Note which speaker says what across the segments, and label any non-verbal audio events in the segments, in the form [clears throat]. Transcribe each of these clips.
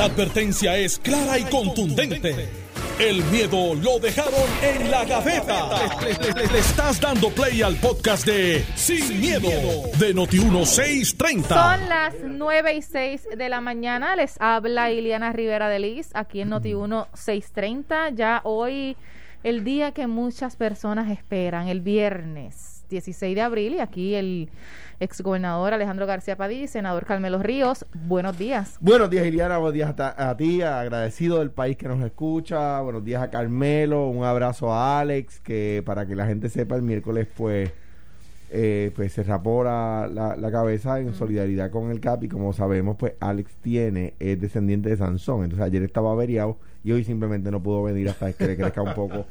Speaker 1: La advertencia es clara y contundente. El miedo lo dejaron en la gaveta. Le, estás dando play al podcast de Sin, miedo, de Noti1630.
Speaker 2: Son las 9 y 6 de la mañana. Les habla Iliana Rivera de Liz aquí en Noti1630. Ya hoy, el día que muchas personas esperan, el viernes 16 de abril, y aquí el exgobernador Alejandro García Padilla y senador Carmelo Ríos. Buenos días.
Speaker 3: Buenos días, Iliana. Buenos días a, ti, agradecido del país que nos escucha. Buenos días a Carmelo. Un abrazo a Alex, que para que la gente sepa, el miércoles pues, eh, pues se rapó la, la, cabeza en solidaridad con el CAP y como sabemos, pues Alex tiene, es descendiente de Sansón. Entonces ayer estaba averiado y hoy simplemente no pudo venir hasta que le crezca un poco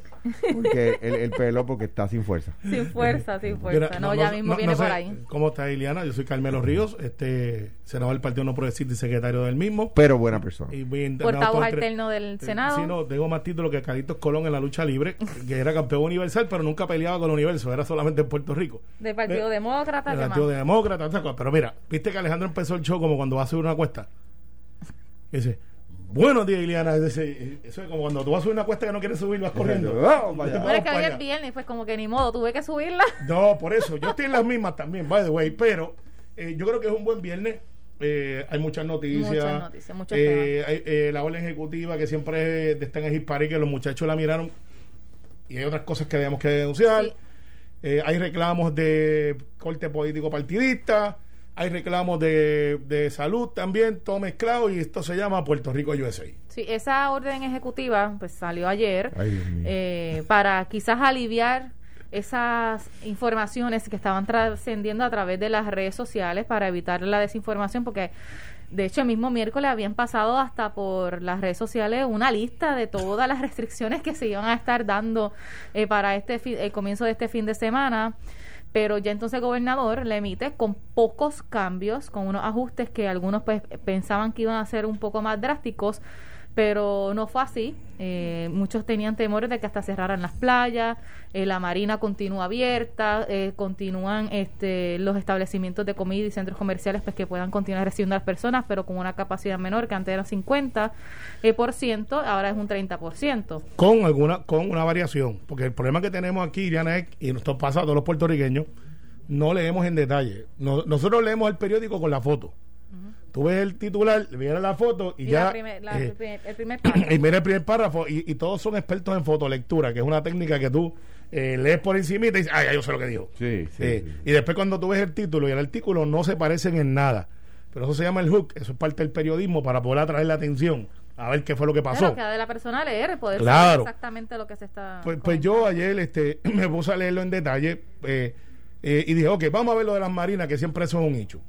Speaker 3: porque el, pelo porque está sin fuerza.
Speaker 2: Sin fuerza, sin fuerza. no, ya mismo viene por ahí.
Speaker 4: ¿Cómo está Iliana? Yo soy Carmelo Ríos, este senador del Partido No Progresista y secretario del mismo.
Speaker 3: Pero buena persona. Y
Speaker 2: Portavoz alterno del Senado.
Speaker 4: Sí, no, tengo más títulos que Carlitos Colón en la lucha libre, que era campeón universal, pero nunca peleaba con el universo, era solamente en Puerto Rico.
Speaker 2: Del Partido Demócrata.
Speaker 4: Del Partido Demócrata, pero mira, viste que Alejandro empezó el show como cuando va a subir una cuesta. Dice, Buenos días, Iliana. Eso es como cuando tú vas a subir una cuesta que no quieres subir, vas corriendo. [laughs]
Speaker 2: Vamos, vaya, Pero es que ayer viernes, pues como que ni modo, tuve que subirla. [laughs]
Speaker 4: No, por eso. Yo estoy en las mismas también, by the way. Pero eh, yo creo que es un buen viernes. Eh, hay muchas noticias. Muchas noticias, muchos eh, hay, eh, La orden ejecutiva que siempre está en el que los muchachos la miraron. Y hay otras cosas que debemos que denunciar. Eh, hay reclamos de corte político partidista hay reclamos de, salud también, todo mezclado y esto se llama Puerto Rico USA.
Speaker 2: Sí, esa orden ejecutiva pues salió ayer eh, para quizás aliviar esas informaciones que estaban trascendiendo a través de las redes sociales para evitar la desinformación porque de hecho el mismo miércoles habían pasado hasta por las redes sociales una lista de todas las restricciones que se iban a estar dando eh, para este el comienzo de este fin de semana pero ya entonces el gobernador le emite con pocos cambios, con unos ajustes que algunos pues pensaban que iban a ser un poco más drásticos, pero no fue así. Eh, muchos tenían temores de que hasta cerraran las playas, eh, la marina continúa abierta, eh, continúan este, los establecimientos de comida y centros comerciales pues que puedan continuar recibiendo a las personas, pero con una capacidad menor que antes era 50 por ciento, ahora es un 30 por ciento.
Speaker 4: Con alguna, con una variación, porque el problema que tenemos aquí, Diana, es, y nos pasa a todos los puertorriqueños, no leemos en detalle. nosotros leemos el periódico con la foto tú ves el titular, viene la foto y, ya.
Speaker 2: Eh, el primer [clears throat] párrafo.
Speaker 4: Y mira el primer párrafo. Y, todos son expertos en fotolectura, que es una técnica que tú eh, lees por encima y te dices, ay, yo sé lo que dijo.
Speaker 3: Sí,
Speaker 4: sí, Y después cuando tú ves el título y el artículo no se parecen en nada. Pero eso se llama el hook, eso es parte del periodismo para poder atraer la atención a ver qué fue lo que pasó.
Speaker 2: Claro, de la persona leer, poder saber exactamente lo que se está.
Speaker 4: Pues, pues yo ayer este, [clears throat] me puse a leerlo en detalle eh, y dije, ok, vamos a ver lo de las marinas, que siempre eso es un hecho.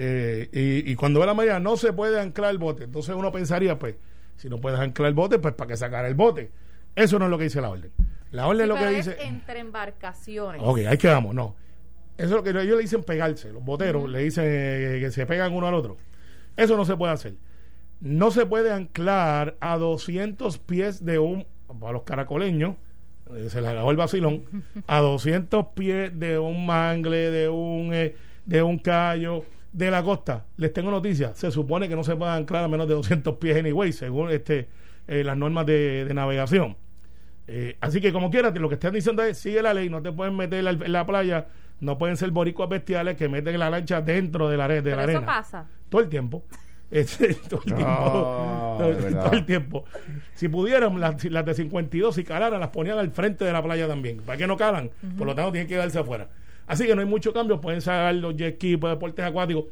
Speaker 4: Eh, y, cuando ve la mañana no se puede anclar el bote. Entonces uno pensaría, pues, si no puedes anclar el bote, pues para qué sacar el bote. Eso no es lo que dice la orden. La orden es lo que dice.
Speaker 2: Entre embarcaciones.
Speaker 4: Ok, ahí quedamos, no. Eso es lo que ellos le dicen pegarse. Los boteros le dicen eh, que se pegan uno al otro. Eso no se puede hacer. No se puede anclar a 200 pies de un. Para los caracoleños, eh, se le acabó el vacilón. [laughs] A 200 pies de un mangle, de un, de un callo de la costa, les tengo noticias, se supone que no se puede anclar a menos de 200 pies anyway, según este eh, las normas de, navegación. Eh, así que como quieras, lo que están diciendo es, sigue la ley, no te pueden meter en la, playa, no pueden ser boricuas bestiales que meten la lancha dentro de la, de la arena.
Speaker 2: Eso pasa.
Speaker 4: Todo el tiempo. [laughs] Este, todo, el tiempo, [laughs] todo, el tiempo. Si pudieran, las, de 52, si calaran, las ponían al frente de la playa también. ¿Para que no calan? Por lo tanto, tienen que darse afuera. Así que no hay mucho cambio. Pueden sacar los jet ski, deportes acuáticos.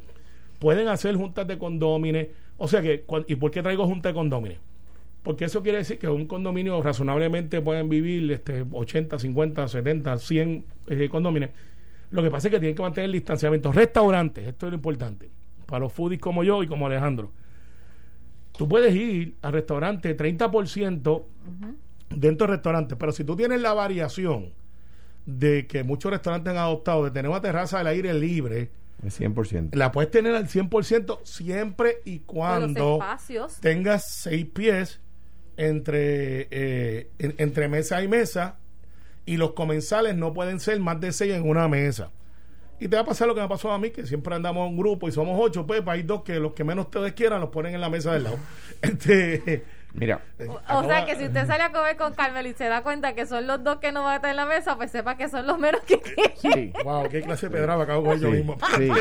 Speaker 4: Pueden hacer juntas de condómines. O sea que, ¿y por qué traigo juntas de condómines? Porque eso quiere decir que un condominio razonablemente pueden vivir este, 80, 50, 70, 100 eh, condómines. Lo que pasa es que tienen que mantener el distanciamiento. Restaurantes, esto es lo importante. Para los foodies como yo y como Alejandro. Tú puedes ir al restaurante 30% dentro del restaurante, pero si tú tienes la variación de que muchos restaurantes han adoptado de tener una terraza al aire libre.
Speaker 3: El 100%.
Speaker 4: La puedes tener al 100% siempre y cuando tengas seis pies entre, eh, entre mesa y mesa y los comensales no pueden ser más de seis en una mesa. Y te va a pasar lo que me pasó a mí, que siempre andamos en un grupo y somos ocho, pues hay dos que los que menos ustedes quieran los ponen en la mesa del lado. [laughs] Este,
Speaker 3: Mira.
Speaker 2: O, sea que si usted sale a comer con Carmelo y se da cuenta que son los dos que no van a estar en la mesa, pues sepa que son los menos que
Speaker 4: Sí. Wow, qué clase de pedrada acabo con yo mismo. Sí.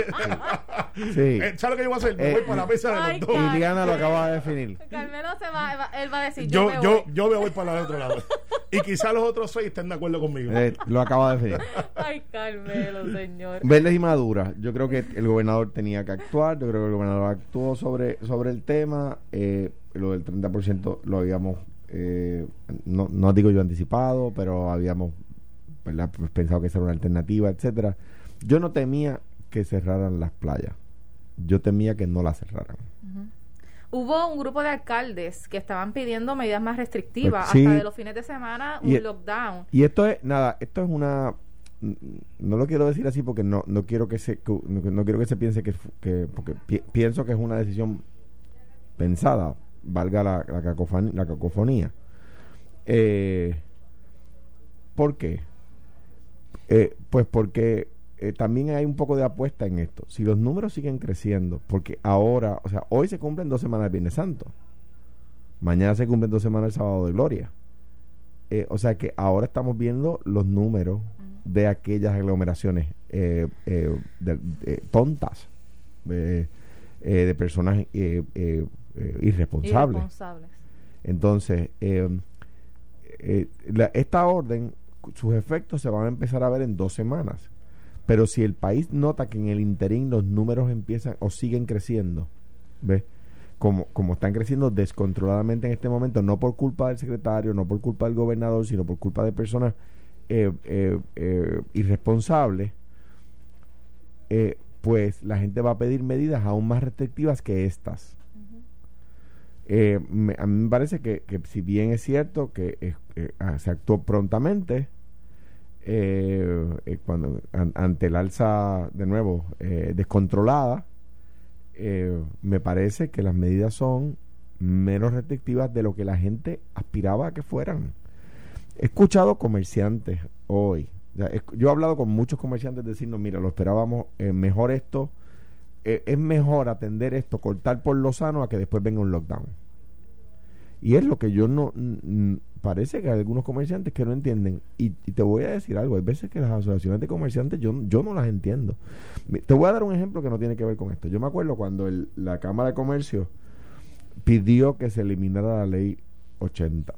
Speaker 4: sí. [laughs] Eh, ¿Sabes lo que yo voy a hacer? Me voy para la mesa de los dos.
Speaker 3: Liliana lo acaba de definir.
Speaker 2: Carmelo se va, él va a decir.
Speaker 4: Yo, yo, me voy. yo, me voy para el otro lado. Y quizá los otros seis estén de acuerdo conmigo.
Speaker 3: Eh, lo acaba de definir.
Speaker 2: Ay, Carmelo, señor.
Speaker 3: Verdes y Madura. Yo creo que el gobernador tenía que actuar. Yo creo que el gobernador actuó sobre, sobre el tema. Eh, lo del 30% lo habíamos, eh, no, no digo yo anticipado, pero habíamos pues pensado que esa era una alternativa, etcétera. Yo no temía que cerraran las playas, yo temía que no las cerraran.
Speaker 2: Hubo un grupo de alcaldes que estaban pidiendo medidas más restrictivas, pues hasta de los fines de semana, un lockdown.
Speaker 3: Y esto es, nada, esto es una no lo quiero decir así porque no no quiero que se no, quiero que se piense que, que porque pienso que es una decisión pensada valga la, la, cacofonía. La cacofonía. Eh, ¿Por qué? Eh, pues porque eh, también hay un poco de apuesta en esto. Si los números siguen creciendo, porque ahora, o sea, hoy se cumplen dos semanas del Viernes Santo, mañana se cumplen dos semanas el Sábado de Gloria. o sea que ahora estamos viendo los números de aquellas aglomeraciones tontas, de personas eh, irresponsables. Entonces, eh, eh, esta orden, sus efectos se van a empezar a ver en dos semanas. Pero si el país nota que en el interín los números empiezan o siguen creciendo, ¿ves? Como, como están creciendo descontroladamente en este momento, no por culpa del secretario, no por culpa del gobernador, sino por culpa de personas irresponsables, pues la gente va a pedir medidas aún más restrictivas que estas. Eh, a mí me parece que, si bien es cierto que eh, ah, se actuó prontamente, eh, cuando ante el alza de nuevo descontrolada, me parece que las medidas son menos restrictivas de lo que la gente aspiraba a que fueran. He escuchado comerciantes hoy, yo he hablado con muchos comerciantes diciendo, mira, lo esperábamos mejor esto eh, es mejor atender esto, cortar por lo sano, a que después venga un lockdown. Y es lo que yo no. parece que hay algunos comerciantes que no entienden. Y, te voy a decir algo: hay veces que las asociaciones de comerciantes yo, yo no las entiendo. Te voy a dar un ejemplo que no tiene que ver con esto. Yo me acuerdo cuando la Cámara de Comercio pidió que se eliminara la ley 80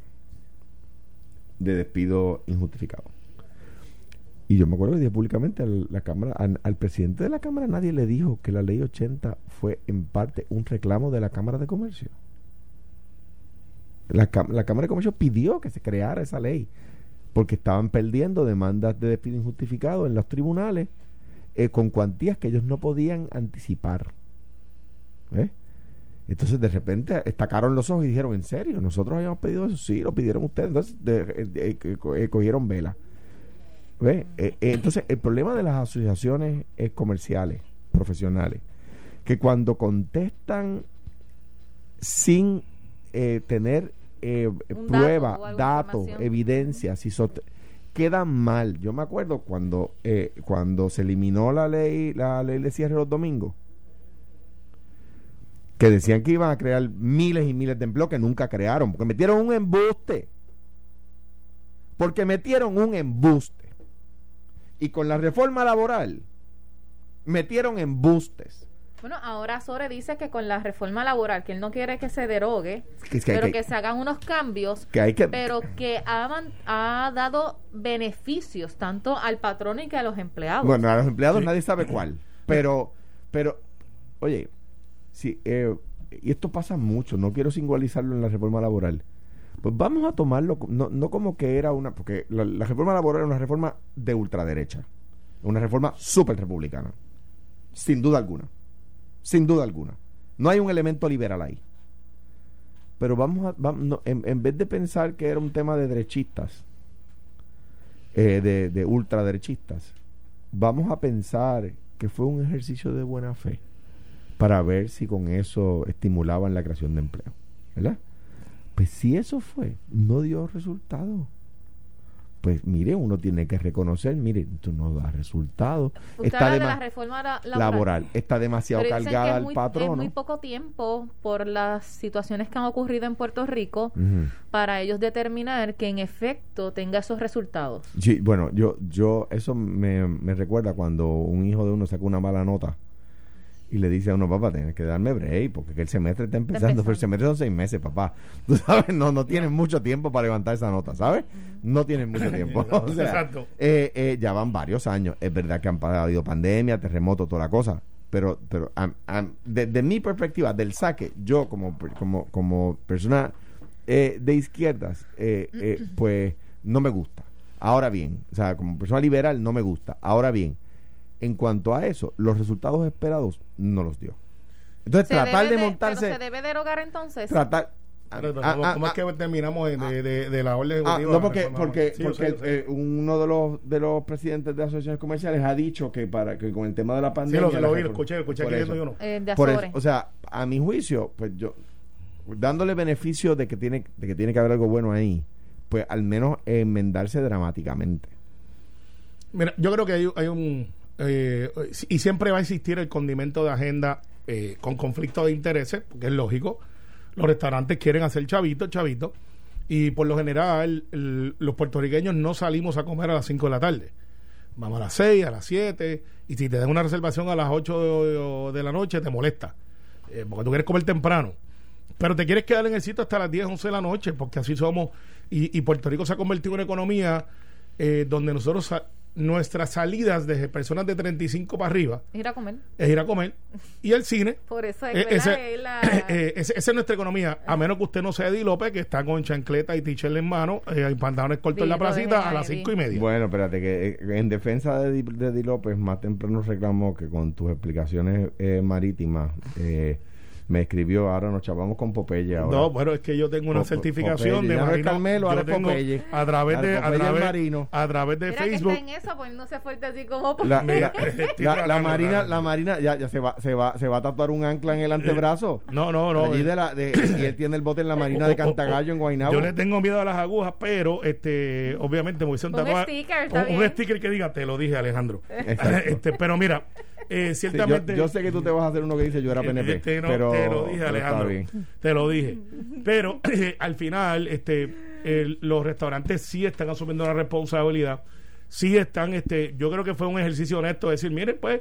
Speaker 3: de despido injustificado. Y yo me acuerdo que dije públicamente al, presidente de la Cámara nadie le dijo que la ley 80 fue en parte un reclamo de la Cámara de Comercio. La, la Cámara de Comercio pidió que se creara esa ley porque estaban perdiendo demandas de despido injustificado en los tribunales eh, con cuantías que ellos no podían anticipar. ¿eh? Entonces de repente estacaron los ojos y dijeron, ¿en serio? ¿Nosotros habíamos pedido eso? Sí, lo pidieron ustedes. Entonces de, cogieron vela. Eh, eh, entonces, el problema de las asociaciones comerciales, profesionales, que cuando contestan sin eh, tener prueba, datos, evidencias, quedan mal. Yo me acuerdo cuando, cuando se eliminó la ley, la ley de cierre los domingos, que decían que iban a crear miles y miles de empleos que nunca crearon, porque metieron un embuste. Porque metieron un embuste y con la reforma laboral metieron embustes.
Speaker 2: Bueno, ahora Sore dice que con la reforma laboral, que él no quiere que se derogue, pero que, se hagan unos cambios, que pero que ha, ha, dado beneficios tanto al patrón y que a los empleados.
Speaker 3: Bueno, a los empleados nadie sabe cuál, pero, pero, oye, si, eh, y esto pasa mucho, no quiero singularizarlo en la reforma laboral, pues vamos a tomarlo, no, no como que era una, porque la, reforma laboral era una reforma de ultraderecha, una reforma súper republicana, sin duda alguna, sin duda alguna. No hay un elemento liberal ahí. Pero vamos a, vamos, en, vez de pensar que era un tema de derechistas, eh, de, de ultraderechistas, vamos a pensar que fue un ejercicio de buena fe para ver si con eso estimulaban la creación de empleo. ¿Verdad? Pues si eso fue, no dio resultado. pues mire, uno tiene que reconocer, mire, esto no da resultados.
Speaker 2: Está de la reforma
Speaker 3: laboral. está demasiado cargada al patrón.
Speaker 2: Es muy poco tiempo por las situaciones que han ocurrido en Puerto Rico para ellos determinar que en efecto tenga esos resultados.
Speaker 3: Sí, bueno, yo, yo, eso me, me recuerda cuando un hijo de uno saca una mala nota y le dice a uno, papá, tienes que darme break, porque el semestre está empezando, pero el semestre son seis meses, papá. [laughs] Tú sabes, no, no tienen mucho tiempo para levantar esa nota, ¿sabes? No tienen mucho tiempo. [laughs] [laughs] Exacto. Eh, eh, ya van varios años. Es verdad que han habido pandemia, terremoto, toda la cosa. Pero, pero desde mi perspectiva, del saque, yo como, como, como persona eh, de izquierdas, [clears throat] pues no me gusta. Ahora bien, o sea, como persona liberal no me gusta. Ahora bien, en cuanto a eso, los resultados esperados no los dio. Entonces, tratar de, montarse.
Speaker 2: ¿pero ¿Se debe derogar entonces?
Speaker 3: Tratar.
Speaker 4: Ah, ah, ¿Cómo, es que terminamos de, de, la orden
Speaker 3: ah, no, porque, porque, porque eh, uno de los de los presidentes de asociaciones comerciales ha dicho que para que con el tema de la pandemia.
Speaker 4: Sí, lo, lo oí, lo escuché, escuché que yo no.
Speaker 2: Eh,
Speaker 3: por eso, o sea, a mi juicio, pues yo, dándole beneficio de que tiene, de que tiene que haber algo bueno ahí, pues al menos enmendarse dramáticamente.
Speaker 4: Mira, yo creo que hay, hay un eh, y siempre va a existir el condimento de agenda eh, con conflicto de intereses, porque es lógico. Los restaurantes quieren hacer chavito, chavito, y por lo general los puertorriqueños no salimos a comer a las 5 de la tarde. Vamos a las 6, a las 7, y si te dan una reservación a las 8 de, la noche, te molesta, eh, porque tú quieres comer temprano. Pero te quieres quedar en el sitio hasta las 10, 11 de la noche, porque así somos. Y, y Puerto Rico se ha convertido en una economía donde nosotros nuestras salidas de personas de 35 para arriba
Speaker 2: es ir a comer.
Speaker 4: es ir a comer y el cine. [laughs]
Speaker 2: Por eso es, eh, [clears throat]
Speaker 4: eh, esa es nuestra economía a menos que usted no sea Eddie López que está con chancleta y tichel en mano eh, y pantalones cortos en la placita a las cinco y media.
Speaker 3: Bueno espérate que eh, en defensa de, Eddie López más temprano reclamó que con tus explicaciones marítimas eh, me escribió, ahora nos chavamos con Popeye ahora.
Speaker 4: No, bueno, es que yo tengo una certificación de
Speaker 3: marino. Carmelo,
Speaker 4: tengo a través de a través, marino. a través de Facebook.
Speaker 2: Que está en eso, pues no se fuerte así como [laughs]
Speaker 3: la, la, marina, la marina ya, ya se va se va se va a tatuar un ancla en el antebrazo.
Speaker 4: No, no, no.
Speaker 3: Allí de la de, y él tiene el bote en la marina de Cantagallo en Guaynabo.
Speaker 4: Yo le tengo miedo a las agujas, pero este obviamente me hice un tatuaje. Un, un sticker que diga, te lo dije, Alejandro. [laughs] este, pero mira, eh, ciertamente.
Speaker 3: yo, sé que tú te vas a hacer uno que dice yo era PNP.
Speaker 4: Este,
Speaker 3: pero,
Speaker 4: te lo dije, Alejandro. Te lo dije. Pero [clears throat] al final, este, los restaurantes sí están asumiendo la responsabilidad. Sí están, este, yo creo que fue un ejercicio honesto decir, miren, pues,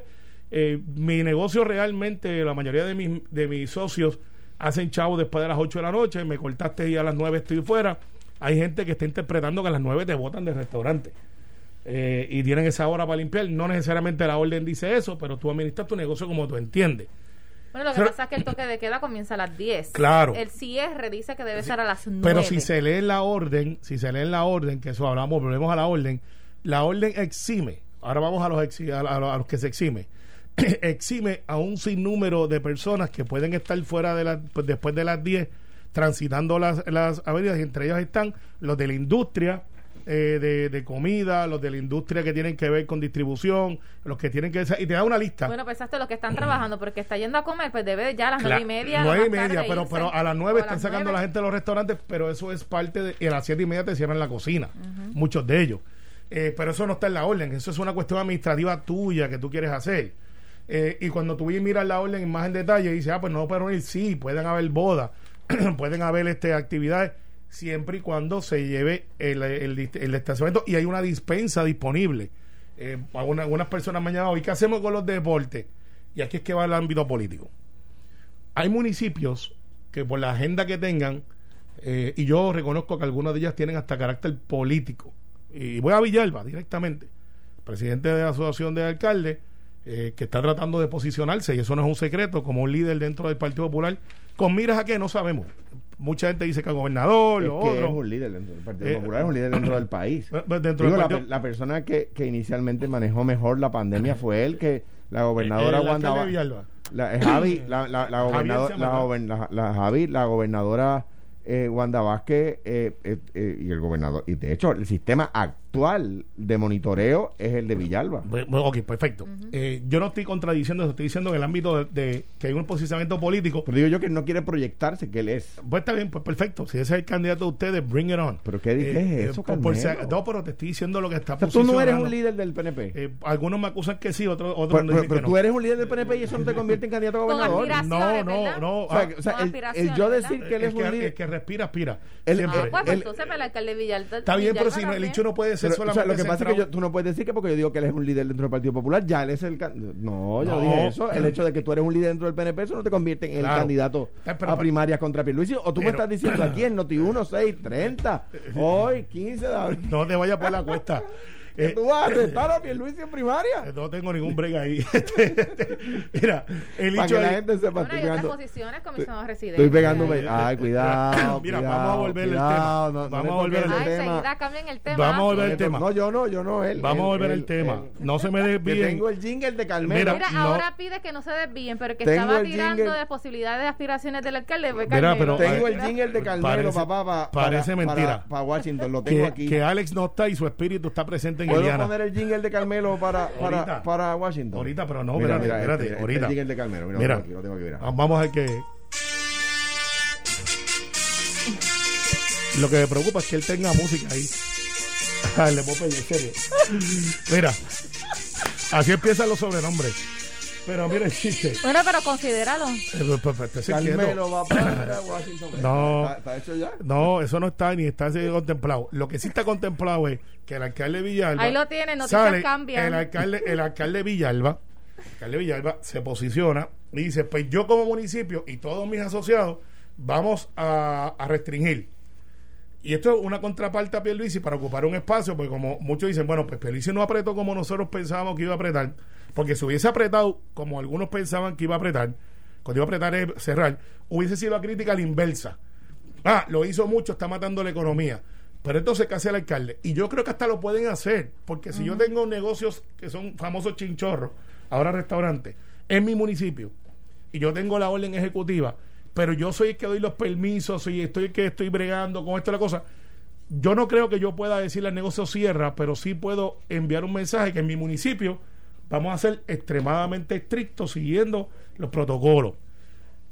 Speaker 4: eh, mi negocio realmente, la mayoría de mis, de mis socios hacen chavo después de las 8 de la noche, me cortaste y a las 9 estoy fuera. Hay gente que está interpretando que a las 9 te botan del restaurante. Eh, y tienen esa hora para limpiar. No necesariamente la orden dice eso, pero tú administras tu negocio como tú entiendes.
Speaker 2: Bueno, lo que pasa es que el toque de queda comienza a las 10.
Speaker 4: Claro.
Speaker 2: El cierre dice que debe estar a las 9.
Speaker 4: Pero si se lee la orden, si se lee la orden, que eso hablamos, volvemos a la orden, la orden exime. Ahora vamos a los, a, los que se exime. [clears throat] exime a un sinnúmero de personas que pueden estar fuera de la, pues, después de las 10 transitando las, las avenidas y entre ellas están los de la industria, eh, de, comida, los de la industria que tienen que ver con distribución, los que tienen que... Y te da una lista.
Speaker 2: Bueno, pensaste los que están trabajando, porque está yendo a comer, pues debe ya a las nueve y media.
Speaker 4: Nueve y media, pero, pero a las nueve están sacando a la gente de los restaurantes, pero eso es parte de... Y a las siete y media te cierran la cocina, muchos de ellos. Eh, pero eso no está en la orden, eso es una cuestión administrativa tuya que tú quieres hacer. Eh, y cuando tú miras la orden más en detalle, dices, ah, pues no pueden ir, sí, pueden haber bodas, [clears throat] pueden haber este, actividades siempre y cuando se lleve el, el, estacionamiento y hay una dispensa disponible. Eh, algunas, personas me han llamado, ¿y qué hacemos con los deportes? Y aquí es que va el ámbito político. Hay municipios que por la agenda que tengan, eh, y yo reconozco que algunas de ellas tienen hasta carácter político. Y voy a Villalba directamente, presidente de la Asociación de Alcaldes, eh, que está tratando de posicionarse, y eso no es un secreto, como un líder dentro del Partido Popular, con miras a que no sabemos mucha gente dice que el gobernador,
Speaker 3: es que es un líder dentro del Partido eh, Popular, es un líder dentro [coughs] del país. Dentro la, persona que, que, inicialmente manejó mejor la pandemia fue él, que la gobernadora Wanda la, Javi, [coughs] la, la, la, gobernadora, la, Javi, la gobernadora eh, Wanda Vázquez eh, eh, y el gobernador, y de hecho el sistema actual de monitoreo es el de Villalba.
Speaker 4: Ok, perfecto. Eh, yo no estoy contradiciendo eso, estoy diciendo en el ámbito de, que hay un posicionamiento político.
Speaker 3: Pero digo yo que no quiere proyectarse que él es.
Speaker 4: Pues está bien, pues perfecto. Si ese es el candidato de ustedes, bring it on.
Speaker 3: ¿Pero qué, es eh, eso,
Speaker 4: por, no, pero te estoy diciendo lo que está
Speaker 3: o Tú no eres un líder del PNP.
Speaker 4: Eh, algunos me acusan que sí, otros, otros
Speaker 3: pero, pero, tú eres un líder del PNP y eso no te convierte en candidato a gobernador.
Speaker 4: No, no, no.
Speaker 3: O sea, o sea el, yo decir que él es un líder.
Speaker 4: El que respira, aspira.
Speaker 2: ah, pues, pues entonces el alcalde Villalta.
Speaker 4: Está bien, pero si el hecho no puede ser solamente. O
Speaker 3: sea, lo que pasa es que tú no puedes decir que porque yo digo que él es un líder dentro del Partido Popular, ya él es el. No, yo no dije eso. El hecho de que tú eres un líder dentro del PNP, eso no te convierte en el candidato a primarias contra Pierluisi. O tú me estás diciendo aquí en Noti 1, 6, 30, hoy, 15 de abril.
Speaker 4: No te vayas por la cuesta.
Speaker 3: Eh, ¿Tú vas a [laughs] arrestar a Pierluisi en primaria?
Speaker 4: Eh, no tengo ningún break ahí. [laughs] Mira,
Speaker 3: el hecho
Speaker 2: Para que la gente sepa. Bueno, hay otras posiciones, comisionado residente.
Speaker 3: Estoy pegándome. Ay, cuidado. [laughs]
Speaker 4: Mira, vamos a volver el tema. vamos a volver el
Speaker 2: tema. El tema.
Speaker 4: Vamos a volver el tema.
Speaker 3: No, yo no, yo no. Él,
Speaker 4: vamos a volver el tema. no se me desvíen.
Speaker 3: Tengo el jingle de Carmelo.
Speaker 2: Mira, ahora pide que no se desvíen, pero que estaba tirando de posibilidades de aspiraciones del alcalde.
Speaker 3: Mira, pero tengo el jingle de Carmelo, papá.
Speaker 4: Parece mentira.
Speaker 3: Para Washington, lo tengo aquí.
Speaker 4: Que Alex no está y su espíritu está presente en.
Speaker 3: ¿Puedo poner el jingle? el de Carmelo para, para, para Washington?
Speaker 4: Ahorita, pero no, mira, espérate, espérate,
Speaker 3: este,
Speaker 4: ahorita.
Speaker 3: Este el de Carmelo, mira,
Speaker 4: mira,
Speaker 3: tengo aquí, lo tengo aquí, mira.
Speaker 4: Vamos a ver que... Lo que me preocupa es que él tenga música ahí. Ay, [laughs] le puedo pedir, en serio. Mira, así empiezan los sobrenombres. Pero mira el chiste.
Speaker 2: Bueno, pero considéralo.
Speaker 3: Eh, pues, pues, Carmelo va para [coughs] Washington.
Speaker 4: No,
Speaker 3: ¿Está, hecho ya?
Speaker 4: No, eso no está ni está contemplado. Lo que sí está contemplado es que el alcalde Villalba.
Speaker 2: Ahí lo tiene, noticias cambian.
Speaker 4: El alcalde, el alcalde Villalba, el alcalde Villalba se posiciona y dice: Pues yo, como municipio y todos mis asociados, vamos a, a restringir. Y esto es una contraparte a Pierluisi para ocupar un espacio, porque como muchos dicen, bueno, pues Pierluisi no apretó como nosotros pensábamos que iba a apretar porque si hubiese apretado, como algunos pensaban que iba a apretar, cuando iba a apretar es cerrar, hubiese sido la crítica a la inversa. Ah, lo hizo mucho, está matando la economía. Pero entonces, ¿qué hace el alcalde? Y yo creo que hasta lo pueden hacer, porque si yo tengo negocios que son famosos chinchorros, ahora restaurantes, en mi municipio, y yo tengo la orden ejecutiva, pero yo soy el que doy los permisos y estoy el que estoy bregando con esto y la cosa. Yo no creo que yo pueda decirle al negocio cierra, pero sí puedo enviar un mensaje que en mi municipio vamos a ser extremadamente estrictos siguiendo los protocolos.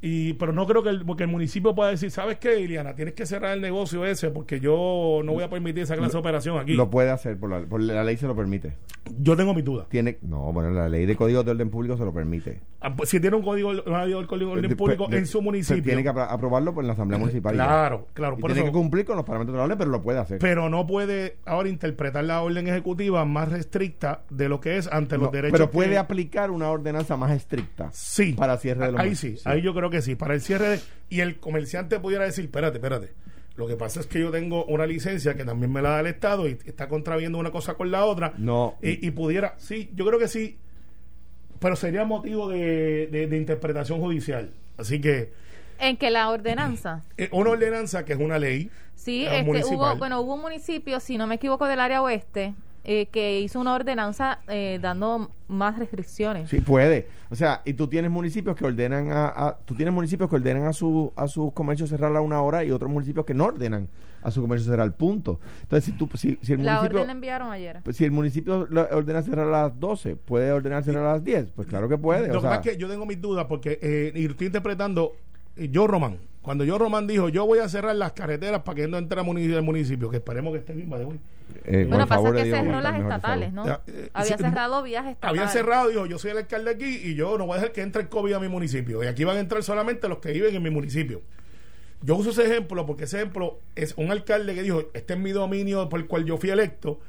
Speaker 4: Y, pero no creo que el, porque el municipio pueda decir, ¿sabes qué, Iliana? Tienes que cerrar el negocio ese porque yo no voy a permitir esa clase de operación aquí.
Speaker 3: Lo puede hacer, por la, por la ley se lo permite.
Speaker 4: Yo tengo mi duda.
Speaker 3: Tiene, no, bueno, la ley de código de orden público se lo permite.
Speaker 4: Ah, pues, si tiene un código, de orden público en su municipio.
Speaker 3: Tiene que aprobarlo por la Asamblea Municipal.
Speaker 4: Claro, claro.
Speaker 3: tiene que cumplir con los parámetros de la ley, pero lo puede hacer.
Speaker 4: Pero no puede ahora interpretar la orden ejecutiva más restricta de lo que es ante los derechos.
Speaker 3: Pero puede aplicar una ordenanza más estricta.
Speaker 4: Sí.
Speaker 3: Para cierre de los
Speaker 4: Ahí sí, ahí yo creo que sí. Para el cierre y el comerciante pudiera decir, espérate, espérate. Lo que pasa es que yo tengo una licencia que también me la da el Estado y está contraviendo una cosa con la otra.
Speaker 3: No.
Speaker 4: Y, pudiera, sí, yo creo que sí, pero sería motivo de, de, interpretación judicial. Así que.
Speaker 2: En que la ordenanza. [clears throat]
Speaker 4: Eh, una ordenanza que es una ley.
Speaker 2: Sí, este, hubo, bueno, hubo un municipio, si no me equivoco, del área oeste, eh, que hizo una ordenanza eh, dando más restricciones.
Speaker 3: Sí, puede. O sea, y tú tienes municipios que ordenan a, tú tienes municipios que ordenan a su a sus comercios cerrar a una hora y otros municipios que no ordenan a su comercio cerrar al punto. Entonces, si tú si, si el
Speaker 2: la
Speaker 3: municipio
Speaker 2: orden enviaron ayer.
Speaker 3: Pues, si el municipio ordena cerrar a las 12, puede ordenar cerrar a las 10, pues claro que puede.
Speaker 4: Lo
Speaker 3: que
Speaker 4: es que yo tengo mis dudas porque eh, y estoy interpretando eh, yo Román cuando yo Román dijo, yo voy a cerrar las carreteras para que no entre al municipio, que esperemos que esté bien, de hoy.
Speaker 2: Eh, bueno, pasa que cerró las estatales, ¿no? Eh, había cerrado vías estatales.
Speaker 4: Había cerrado, dijo, yo soy el alcalde aquí y yo no voy a dejar que entre el COVID a mi municipio. Y aquí van a entrar solamente los que viven en mi municipio. Yo uso ese ejemplo porque ese ejemplo es un alcalde que dijo, este es mi dominio por el cual yo fui electo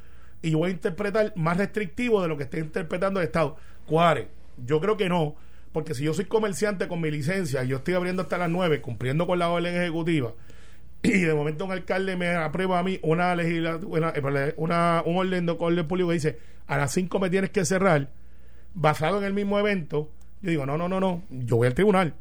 Speaker 4: y yo voy a interpretar más restrictivo de lo que esté interpretando el Estado. Cuare, yo creo que no porque si yo soy comerciante con mi licencia y yo estoy abriendo hasta las 9, cumpliendo con la orden ejecutiva, [clears throat] y de momento un alcalde me aprueba a mí una legislatura, eh, una, un orden de orden público que dice a las 5 me tienes que cerrar, basado en el mismo evento, yo digo, no, no, no, no, yo voy al tribunal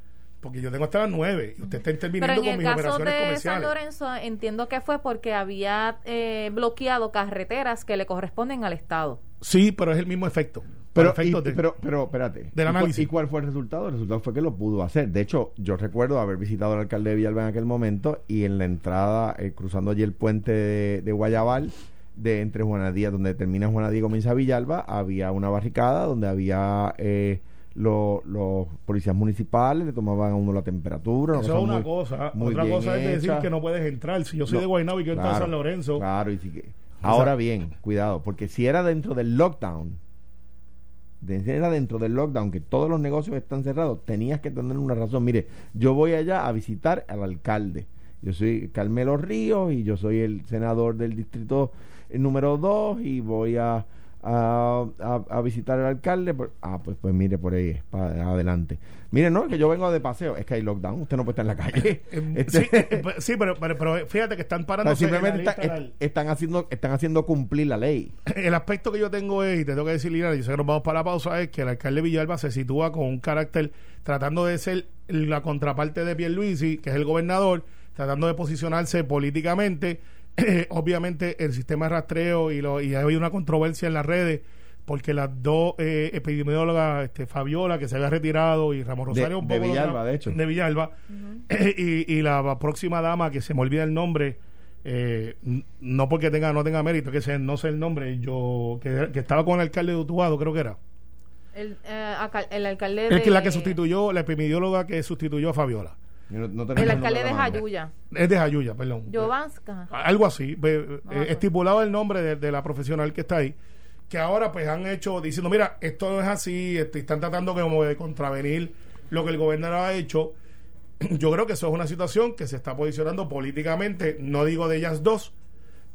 Speaker 4: porque yo tengo hasta las 9 y usted está interviniendo con mis operaciones
Speaker 2: de
Speaker 4: comerciales.
Speaker 2: San Lorenzo entiendo que fue porque había eh, bloqueado carreteras que le corresponden al Estado.
Speaker 4: Sí, pero es el mismo efecto.
Speaker 3: Pero, pero, pero, espérate.
Speaker 4: Del análisis.
Speaker 3: ¿Y cuál fue el resultado? El resultado fue que lo pudo hacer. De hecho, yo recuerdo haber visitado al alcalde de Villalba en aquel momento y en la entrada, eh, cruzando allí el puente de, Guayabal, de entre Juanadía, donde termina Juanadía y comienza Villalba, había una barricada donde había eh, los policías municipales, le tomaban a uno la temperatura.
Speaker 4: Eso es una cosa. Otra cosa es decir que no puedes entrar. Si yo soy de Guaynabo y quiero entrar a San Lorenzo.
Speaker 3: Claro, y que, ahora bien, cuidado, porque si era dentro del lockdown, era dentro del lockdown, que todos los negocios están cerrados, tenías que tener una razón. Mire, yo voy allá a visitar al alcalde. Yo soy Carmelo Ríos y yo soy el senador del distrito número 2 y voy a, a, visitar al alcalde. ah, pues, pues mire, por ahí, para adelante. Mire, no, que yo vengo de paseo, es que hay lockdown, usted no puede estar en la calle. [laughs]
Speaker 4: Eh, [laughs] este eh, sí, pero, pero, fíjate que están parando.
Speaker 3: Simplemente están, haciendo, están haciendo cumplir la ley. [laughs]
Speaker 4: El aspecto que yo tengo es, y te tengo que decir, Lina, yo sé que nos vamos para la pausa, es que el alcalde Villalba se sitúa con un carácter tratando de ser la contraparte de Pierluisi, que es el gobernador, tratando de posicionarse políticamente [clears throat] obviamente el sistema de rastreo y, lo, y hay una controversia en las redes porque las dos eh, epidemiólogas, este, Fabiola, que se había retirado, y Ramón Rosario,
Speaker 3: de, Villalba, de hecho.
Speaker 4: De Villalba, [clears throat] y, la próxima dama, que se me olvida el nombre, eh, no porque tenga no tenga mérito, que se, no sé el nombre, yo que, estaba con el alcalde de Utuado, creo que era.
Speaker 2: El, eh, el alcalde
Speaker 4: de... la que sustituyó, la epidemióloga que sustituyó a Fabiola
Speaker 2: el alcalde de Jayuya.
Speaker 4: Es de Jayuya, perdón.
Speaker 2: Jovanska.
Speaker 4: Algo así. Eh, estipulado el nombre de, la profesional que está ahí. Que ahora pues han hecho diciendo, mira, esto no es así, este, están tratando como de contravenir lo que el gobernador ha hecho. [clears throat] Yo creo que eso es una situación que se está posicionando políticamente, no digo de ellas dos,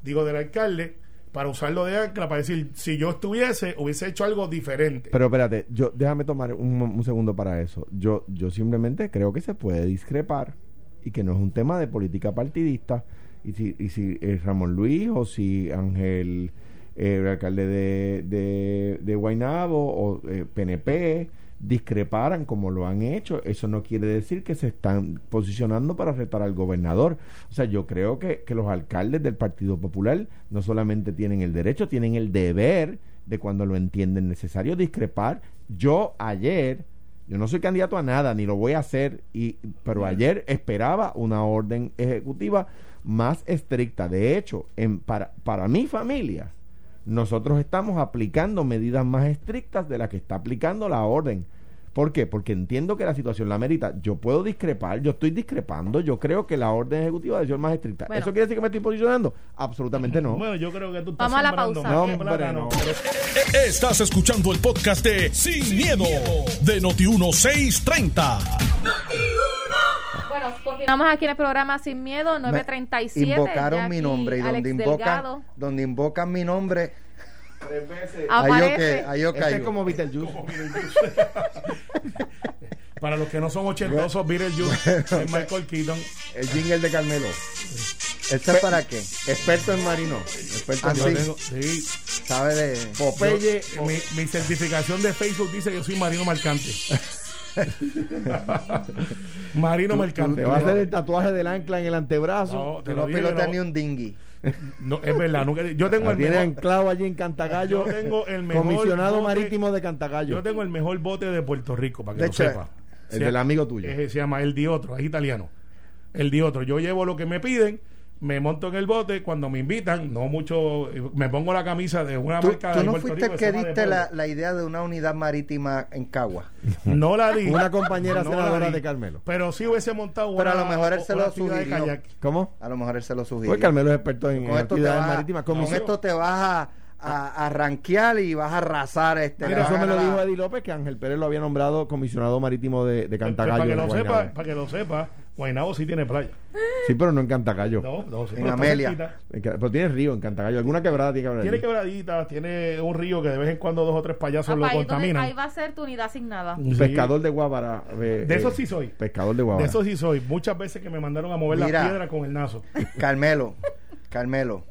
Speaker 4: digo del alcalde, para usarlo de ancla, para decir, si yo estuviese, hubiese hecho algo diferente.
Speaker 3: Pero espérate, yo déjame tomar un, segundo para eso. Yo, yo simplemente creo que se puede discrepar y que no es un tema de política partidista. Y si, y si eh, Ramón Luis o si Ángel, eh, el alcalde de, de, de Guaynabo o PNP, eh, discreparan como lo han hecho, eso no quiere decir que se están posicionando para retar al gobernador. O sea, yo creo que, que los alcaldes del Partido Popular no solamente tienen el derecho, tienen el deber de cuando lo entienden necesario discrepar. Yo ayer, yo no soy candidato a nada, ni lo voy a hacer, y, pero ayer esperaba una orden ejecutiva más estricta. De hecho, en, para, para mi familia, nosotros estamos aplicando medidas más estrictas de las que está aplicando la orden. ¿Por qué? Porque entiendo que la situación la merita. Yo puedo discrepar, yo estoy discrepando, yo creo que la orden ejecutiva debe ser más estricta. ¿Eso quiere decir que me estoy posicionando? Absolutamente no.
Speaker 4: Bueno, yo creo que tú estás
Speaker 2: Vamos a la pausa.
Speaker 1: No, Estás escuchando el podcast de Sin, miedo, de Noti 1630.
Speaker 2: Bueno, continuamos aquí en el programa Sin Miedo, 937.
Speaker 5: Invocaron mi nombre y donde invocan, donde invocan mi nombre
Speaker 3: Tres veces.
Speaker 2: Aparece.
Speaker 5: Ahí yo,
Speaker 3: este es como Beetlejuice. [laughs]
Speaker 4: Para los que no son ochentosos, Beetlejuice es Michael Keaton.
Speaker 3: El jingle de Carmelo.
Speaker 5: ¿Este es para qué?
Speaker 3: Experto en marino. Experto
Speaker 5: ah,
Speaker 3: en
Speaker 5: sí. sí. Sabe de.
Speaker 4: Popeye. mi, mi certificación de Facebook dice que yo soy marino marcante. [laughs] Marino Mercante.
Speaker 3: Te va a hacer el tatuaje del ancla en el antebrazo.
Speaker 5: No, te no pilota ni un dinghy.
Speaker 4: No, es verdad. yo tengo el
Speaker 3: tiene anclado allí en Cantagallo.
Speaker 4: Yo tengo el mejor
Speaker 3: comisionado marítimo de Cantagallo.
Speaker 4: Yo tengo el mejor bote de Puerto Rico, para que lo sepa.
Speaker 3: El del amigo tuyo.
Speaker 4: se llama El Diotro, es italiano. El Diotro. Yo llevo lo que me piden me monto en el bote cuando me invitan, no mucho, me pongo la camisa de una marca
Speaker 5: ¿tú no fuiste que diste la, idea de una unidad marítima en Cagua? [laughs]
Speaker 4: No la di.
Speaker 3: una compañera senadora de Carmelo.
Speaker 4: Pero sí hubiese montado
Speaker 5: Pero a lo mejor él se lo sugirió.
Speaker 3: ¿Cómo?
Speaker 5: A lo mejor él se lo sugirió.
Speaker 3: Pues Carmelo es experto en, actividades marítimas.
Speaker 5: Con esto te vas a, a, ranquear y vas a arrasar este.
Speaker 3: Mira, eso me lo dijo Eddie López, que Ángel Pérez lo había nombrado comisionado marítimo de, de Cantagallo.
Speaker 4: Para que lo sepa, para que lo sepa, Guaynabo sí tiene playa.
Speaker 3: Sí, pero no en Cantagallo.
Speaker 4: No, no,
Speaker 5: en Amelia.
Speaker 3: Pero tiene río en Cantagallo. ¿Alguna quebrada tiene
Speaker 4: quebraditas? Tiene quebraditas, tiene un río que de vez en cuando dos o tres payasos lo contaminan.
Speaker 2: Ahí va a ser tu unidad asignada.
Speaker 3: Pescador de Guábara.
Speaker 4: Eh, de eso eh, sí soy.
Speaker 3: Pescador de Guábara.
Speaker 4: De eso sí soy. Muchas veces que me mandaron a mover la piedra con el nazo.
Speaker 5: Carmelo, Carmelo.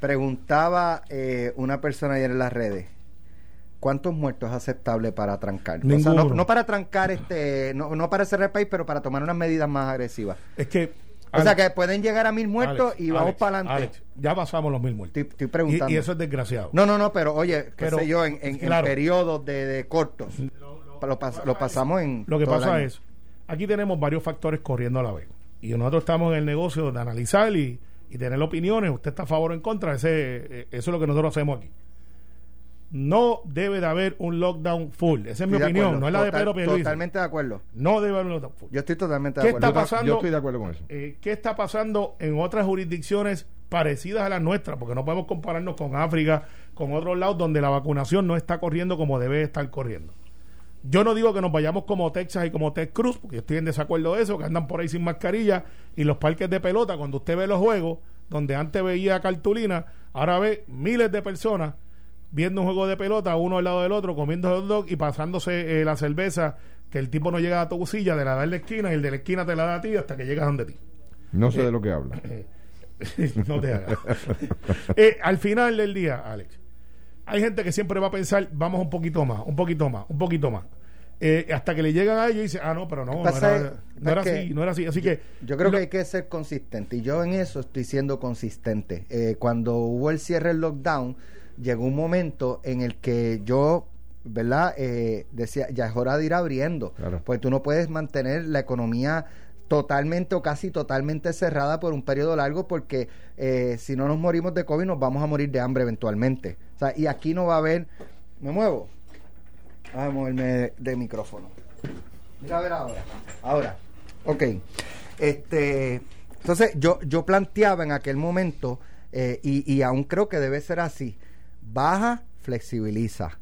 Speaker 5: Preguntaba eh, una persona ayer en las redes. ¿Cuántos muertos es aceptable para trancar? O sea, no, para trancar, este, no, no para cerrar el país, pero para tomar unas medidas más agresivas.
Speaker 4: Es que
Speaker 5: o sea que pueden llegar a mil muertos y vamos para adelante.
Speaker 4: ya pasamos los mil muertos.
Speaker 5: Estoy, preguntando.
Speaker 4: Y, eso es desgraciado.
Speaker 5: No, no, no, pero oye, qué sé yo, en, en, periodos de, cortos. Lo, pasamos en.
Speaker 4: Lo que pasa es, aquí tenemos varios factores corriendo a la vez. Y nosotros estamos en el negocio de analizar y, y tener opiniones, usted está a favor o en contra, ese, eh, eso es lo que nosotros hacemos aquí. No debe de haber un lockdown full. Esa es mi opinión, no es la de Pedro Pierluisi.
Speaker 5: Totalmente de acuerdo.
Speaker 4: No debe haber un lockdown full.
Speaker 5: Yo estoy totalmente de acuerdo.
Speaker 4: Está pasando,
Speaker 3: yo estoy de acuerdo con eso.
Speaker 4: Eh, ¿Qué está pasando en otras jurisdicciones parecidas a las nuestras? Porque no podemos compararnos con África, con otros lados donde la vacunación no está corriendo como debe estar corriendo. Yo no digo que nos vayamos como Texas y como Tex Cruz, porque yo estoy en desacuerdo de eso, que andan por ahí sin mascarilla y los parques de pelota, cuando usted ve los juegos, donde antes veía cartulina, ahora ve miles de personas viendo un juego de pelota, uno al lado del otro, comiendo hot dog y pasándose eh, la cerveza, que el tipo no llega a tu silla, de la da en la esquina y el de la esquina te la da a ti hasta que llegas donde ti.
Speaker 3: No sé de lo que habla. [laughs]
Speaker 4: no te hagas. [laughs] Eh, al final del día, Alex, hay gente que siempre va a pensar, vamos un poquito más, un poquito más, un poquito más. Eh, hasta que le llegan a ellos y dicen, ah, no, pero no, no era, así, no era así. Así que.
Speaker 5: Yo creo que hay que ser consistente y yo en eso estoy siendo consistente. Eh, cuando hubo el cierre del lockdown, llegó un momento en el que yo ¿verdad? Eh, decía, ya es hora de ir abriendo, pues tú no puedes mantener la economía totalmente o casi totalmente cerrada por un periodo largo porque eh, si no nos morimos de COVID nos vamos a morir de hambre eventualmente. O sea, y aquí no va a haber... Me muevo. Vamos a moverme de, micrófono. Mira a ver ahora. Ahora. Ok. Este, entonces yo, yo planteaba en aquel momento, eh, y, y aún creo que debe ser así, baja, flexibiliza,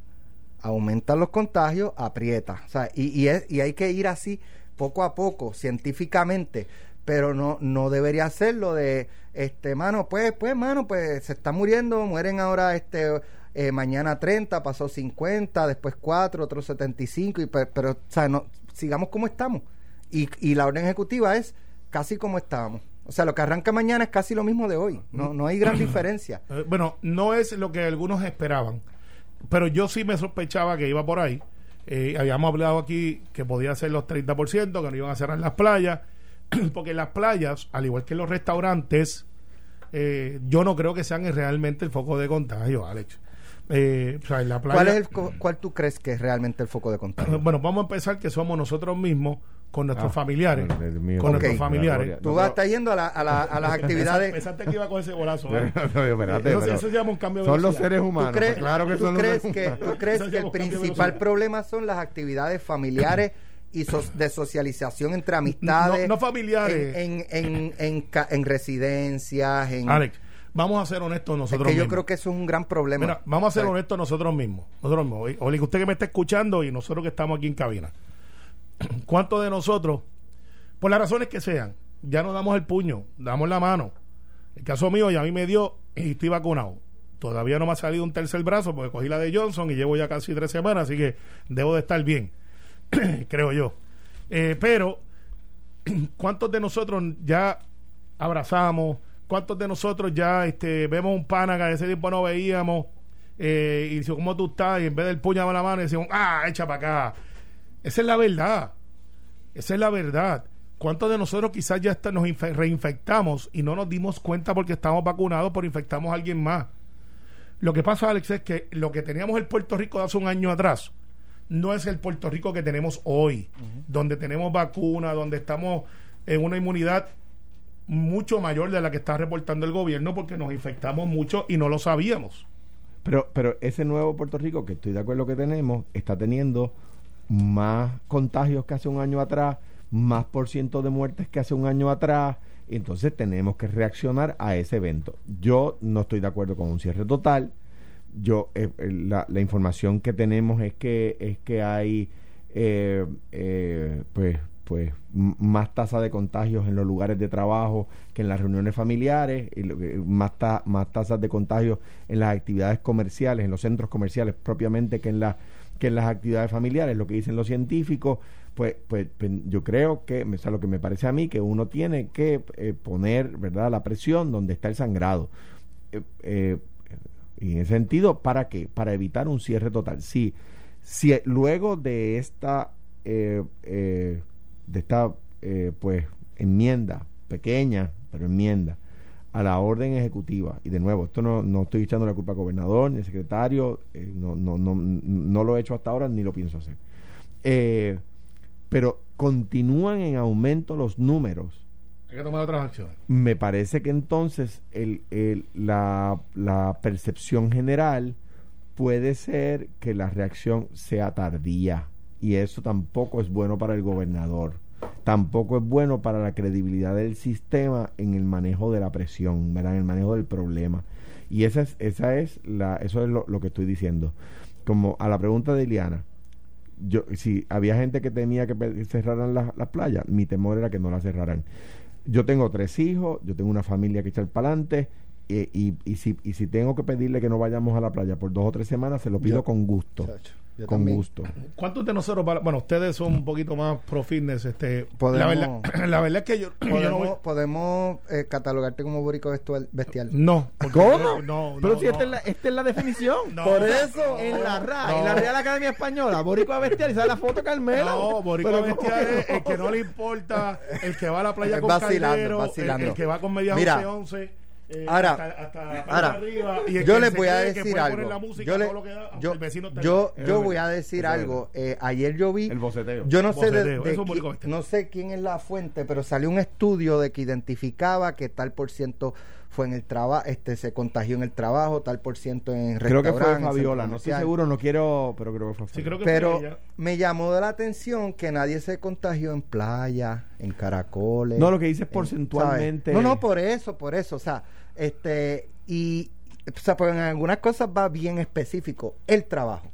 Speaker 5: aumenta los contagios, aprieta. O sea, y, y, es, y hay que ir así poco a poco, científicamente, pero no, no debería hacerlo de, este, mano, pues, pues, mano, pues se está muriendo, mueren ahora, este, eh, mañana 30, pasó 50, después 4, otros 75, y, pero, pero o sea, no, sigamos como estamos. Y, y la orden ejecutiva es casi como estábamos. O sea, lo que arranca mañana es casi lo mismo de hoy. No, no hay gran diferencia. [clears throat]
Speaker 4: Eh, bueno, no es lo que algunos esperaban, pero yo sí me sospechaba que iba por ahí. Eh, habíamos hablado aquí que podía ser los 30%, que no iban a cerrar las playas, [clears throat] porque las playas, al igual que los restaurantes, eh, yo no creo que sean realmente el foco de contagio, Alex.
Speaker 5: Eh, ¿Cuál, es el, ¿Cuál tú crees que es realmente el foco de contagio? [clears throat]
Speaker 4: Bueno, vamos a empezar que somos nosotros mismos con nuestros ah, familiares. con nuestros familiares.
Speaker 5: Tú vas a estar yendo a, la, a, la, a las actividades.
Speaker 4: Pensaste que iba con ese bolazo. [laughs] ¿eh? eso,
Speaker 3: se llama un cambio de Son los seres humanos. ¿Tú crees,
Speaker 5: claro que son crees los que, ¿Tú crees que el principal problema son las actividades familiares? y de socialización entre amistades.
Speaker 4: No, familiares.
Speaker 5: En, en, en, en, residencias. En,
Speaker 4: Alex, vamos a ser honestos nosotros
Speaker 5: es
Speaker 4: que
Speaker 5: yo creo que eso es un gran problema.
Speaker 4: Mira, vamos a ser honestos nosotros mismos. Nosotros mismos. Oye, usted que me está escuchando y nosotros que estamos aquí en cabina. [clears throat] ¿Cuántos de nosotros, por las razones que sean, ya nos damos el puño, damos la mano? El caso mío ya a mí me dio [clears throat] y estoy vacunado. Todavía no me ha salido un tercer brazo porque cogí la de Johnson y llevo ya casi tres semanas, así que debo de estar bien, [clears throat] creo yo. Eh, pero, ¿cuántos de nosotros ya abrazamos? ¿Cuántos de nosotros ya este, vemos un pana que ese tiempo no veíamos? Eh, y decimos, ¿cómo tú estás? Y en vez del puño a la mano, decimos, ah, echa para acá esa es la verdad. Esa es la verdad. ¿Cuántos de nosotros quizás ya nos reinfectamos y no nos dimos cuenta porque estamos vacunados por infectamos a alguien más? Lo que pasa, Alex, es que lo que teníamos el Puerto Rico de hace un año atrás no es el Puerto Rico que tenemos hoy, donde tenemos vacuna, donde estamos en una inmunidad mucho mayor de la que está reportando el gobierno porque nos infectamos mucho y no lo sabíamos.
Speaker 3: Pero, pero ese nuevo Puerto Rico, que estoy de acuerdo que tenemos, está teniendo más contagios que hace un año atrás, más por ciento de muertes que hace un año atrás. Entonces tenemos que reaccionar a ese evento. Yo no estoy de acuerdo con un cierre total. Yo eh, la, la, información que tenemos es que es que hay eh, eh, pues pues más tasa de contagios en los lugares de trabajo que en las reuniones familiares, y más, más tasas de contagios en las actividades comerciales, en los centros comerciales propiamente que en la que en las actividades familiares, lo que dicen los científicos, pues, pues, pues yo creo que, o sea, lo que me parece a mí, que uno tiene que eh, poner, ¿verdad?, la presión donde está el sangrado. Eh, eh, y en ese sentido, ¿para qué? Para evitar un cierre total. Si, si luego de esta, de esta, pues, enmienda, pequeña, pero enmienda, a la orden ejecutiva. Y de nuevo, esto no, no estoy echando la culpa al gobernador ni al secretario, eh, no, no, no, no lo he hecho hasta ahora ni lo pienso hacer. Eh, pero continúan en aumento los números
Speaker 4: Hay que tomar otras acciones.
Speaker 3: Me parece que entonces el, el, la, la percepción general puede ser que la reacción sea tardía y eso tampoco es bueno para el gobernador. Tampoco es bueno para la credibilidad del sistema en el manejo de la presión, en el manejo del problema. Y esa es, esa es la, eso es lo, que estoy diciendo. Como a la pregunta de Iliana, yo, si había gente que tenía que cerraran las la playas, mi temor era que no las cerraran. Yo tengo tres hijos, yo tengo una familia que echar para adelante, y, y, si, y si tengo que pedirle que no vayamos a la playa por dos o tres semanas, se lo pido con gusto con gusto.
Speaker 4: ¿Cuántos de nosotros, bueno, ustedes son un poquito más pro fitness, este,
Speaker 5: podemos, [clears throat]
Speaker 4: la, verdad, es que yo [clears throat]
Speaker 5: podemos, podemos eh, catalogarte como borico bestial.
Speaker 4: No,
Speaker 3: ¿cómo? No, Pero si esta es, la, esta es la definición.
Speaker 5: Por eso,
Speaker 3: en la RA, en la Real Academia Española, borico bestial y sale la foto Carmelo.
Speaker 4: No, borico bestial es el que no le importa, el que va a la playa con vacilando, vacilando. El, que va con media Mira, 11, 11
Speaker 5: eh, ahora, ahora yo les voy a decir algo. yo, le, yo, yo, yo voy a decir algo. Eh, ayer yo vi.
Speaker 3: El boceteo.
Speaker 5: Yo no sé de, no sé quién es la fuente, pero salió un estudio de que identificaba que tal por ciento fue en el trabajo, este se contagió en el trabajo, tal por ciento en
Speaker 3: Creo que fue Fabiola, no estoy seguro, no quiero, pero creo que fue
Speaker 5: sí, creo que Pero me llamó de la atención que nadie se contagió en playa, en caracoles.
Speaker 3: No, lo que dice es porcentualmente.
Speaker 5: No, no, por eso, por eso, o sea, este, y, o sea, pues en algunas cosas va bien específico. El trabajo,